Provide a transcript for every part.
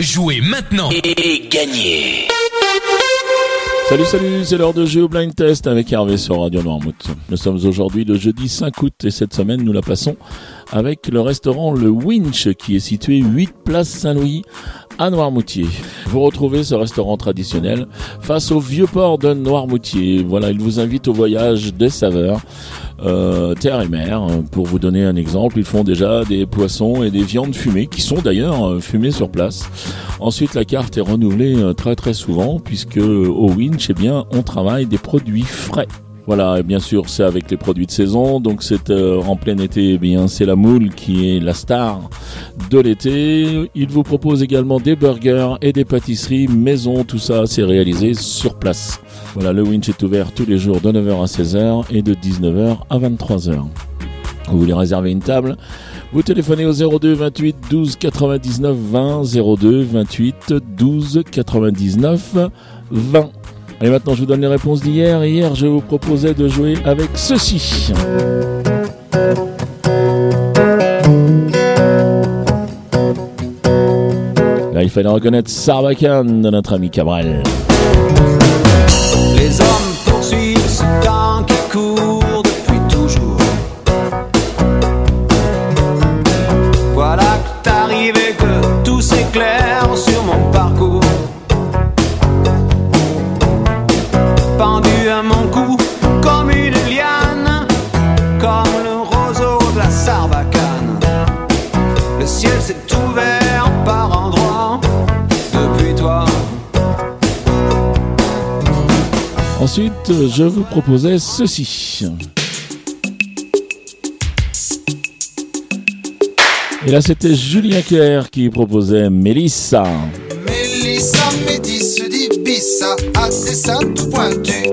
Jouez maintenant et gagnez Salut, salut, c'est l'heure de jeu au blind test avec Hervé sur Radio Noirmouth. Nous sommes aujourd'hui le jeudi 5 août et cette semaine nous la passons avec le restaurant Le Winch qui est situé 8 place Saint-Louis à Noirmoutier. Vous retrouvez ce restaurant traditionnel face au vieux port de Noirmoutier. Voilà, il vous invite au voyage des saveurs. Euh, terre et mer. Pour vous donner un exemple, ils font déjà des poissons et des viandes fumées, qui sont d'ailleurs euh, fumées sur place. Ensuite, la carte est renouvelée euh, très très souvent, puisque au Winch, eh bien, on travaille des produits frais. Voilà, et bien sûr, c'est avec les produits de saison. Donc, c'est euh, en plein été, eh bien, c'est la moule qui est la star de l'été. Il vous propose également des burgers et des pâtisseries maison. Tout ça, c'est réalisé sur place. Voilà, le Winch est ouvert tous les jours de 9h à 16h et de 19h à 23h. Vous voulez réserver une table? Vous téléphonez au 02 28 12 99 20 02 28 12 99 20. Et maintenant, je vous donne les réponses d'hier. Hier, je vous proposais de jouer avec ceci. Là, il fallait reconnaître Sarbacane de notre ami Cabral. Les hommes ciel s'est ouvert par endroits depuis toi. Ensuite, je vous proposais ceci. Et là, c'était Julien Clerc qui proposait Mélissa. Mélissa Métis dit Bissa à des seins tout pointus.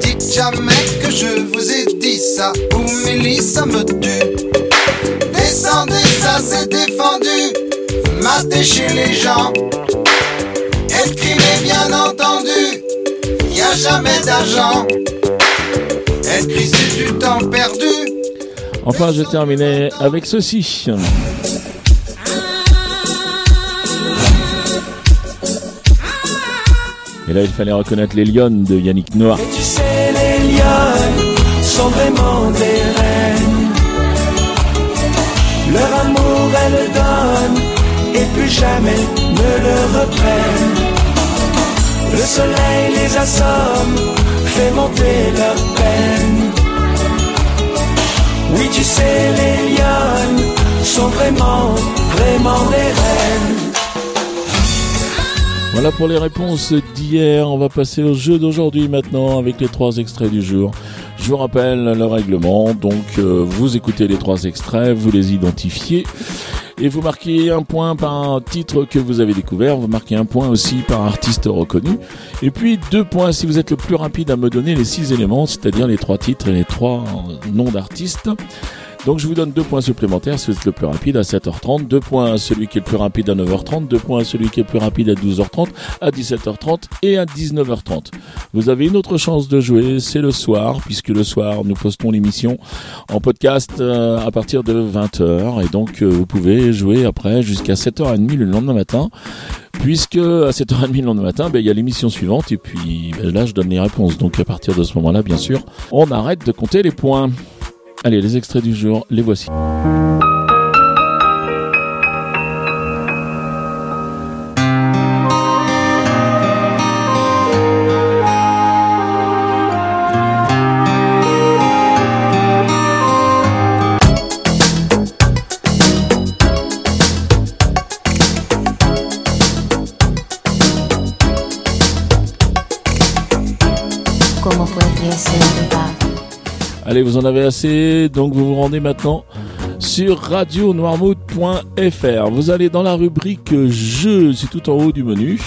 Dites jamais que je vous ai dit ça, ou Mélissa me tue. Matez chez les gens. Écrivez bien entendu. Y a jamais d'argent. Écrit c'est du temps perdu. Enfin, je terminais avec ceci. Et là, il fallait reconnaître les lionnes de Yannick Noir. Tu sais, les lionnes sont vraiment des reines. Leur amour, elles donnent plus jamais ne le reprennent. Le soleil les assomme, fait monter leur peine. Oui, tu sais, les lionnes sont vraiment, vraiment des reines. Voilà pour les réponses d'hier. On va passer au jeu d'aujourd'hui maintenant avec les trois extraits du jour. Je vous rappelle le règlement. Donc, euh, vous écoutez les trois extraits, vous les identifiez. Et vous marquez un point par un titre que vous avez découvert, vous marquez un point aussi par artiste reconnu, et puis deux points si vous êtes le plus rapide à me donner les six éléments, c'est-à-dire les trois titres et les trois noms d'artistes. Donc je vous donne deux points supplémentaires si vous êtes le plus rapide à 7h30, deux points à celui qui est le plus rapide à 9h30, deux points à celui qui est le plus rapide à 12h30, à 17h30 et à 19h30. Vous avez une autre chance de jouer, c'est le soir, puisque le soir nous postons l'émission en podcast euh, à partir de 20h et donc euh, vous pouvez jouer après jusqu'à 7h30 le lendemain matin. Puisque à 7h30 le lendemain matin, ben, il y a l'émission suivante et puis ben, là je donne les réponses. Donc à partir de ce moment-là, bien sûr, on arrête de compter les points. Allez, les extraits du jour, les voici. ¿Cómo fue que se verdad? Allez, vous en avez assez, donc vous vous rendez maintenant sur radionoirmouth.fr. Vous allez dans la rubrique jeux, c'est tout en haut du menu.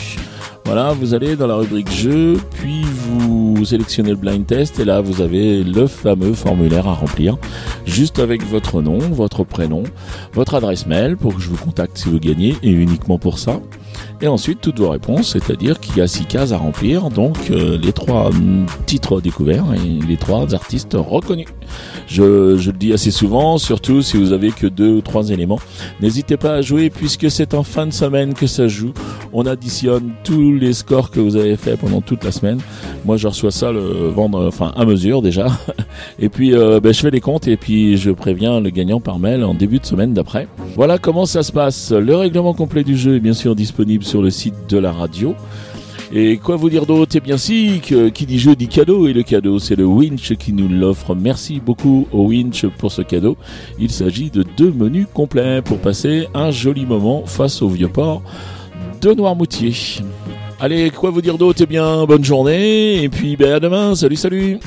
Voilà, vous allez dans la rubrique jeux, puis vous sélectionnez le blind test et là vous avez le fameux formulaire à remplir, juste avec votre nom, votre prénom, votre adresse mail pour que je vous contacte si vous gagnez et uniquement pour ça. Et ensuite, toutes vos réponses, c'est-à-dire qu'il y a six cases à remplir, donc euh, les trois mm, titres découverts et les trois artistes reconnus. Je, le dis assez souvent, surtout si vous avez que deux ou trois éléments. N'hésitez pas à jouer puisque c'est en fin de semaine que ça joue. On additionne tous les scores que vous avez fait pendant toute la semaine. Moi, je reçois ça le vendre, enfin à mesure déjà. Et puis, euh, ben, je fais les comptes et puis je préviens le gagnant par mail en début de semaine d'après. Voilà comment ça se passe. Le règlement complet du jeu est bien sûr disponible sur le site de la radio. Et quoi vous dire d'autre? Eh bien si, que, qui dit jeu dit cadeau, et le cadeau c'est le Winch qui nous l'offre. Merci beaucoup au Winch pour ce cadeau. Il s'agit de deux menus complets pour passer un joli moment face au vieux port de Noirmoutier. Allez, quoi vous dire d'autre? Eh bien, bonne journée, et puis ben, à demain, salut salut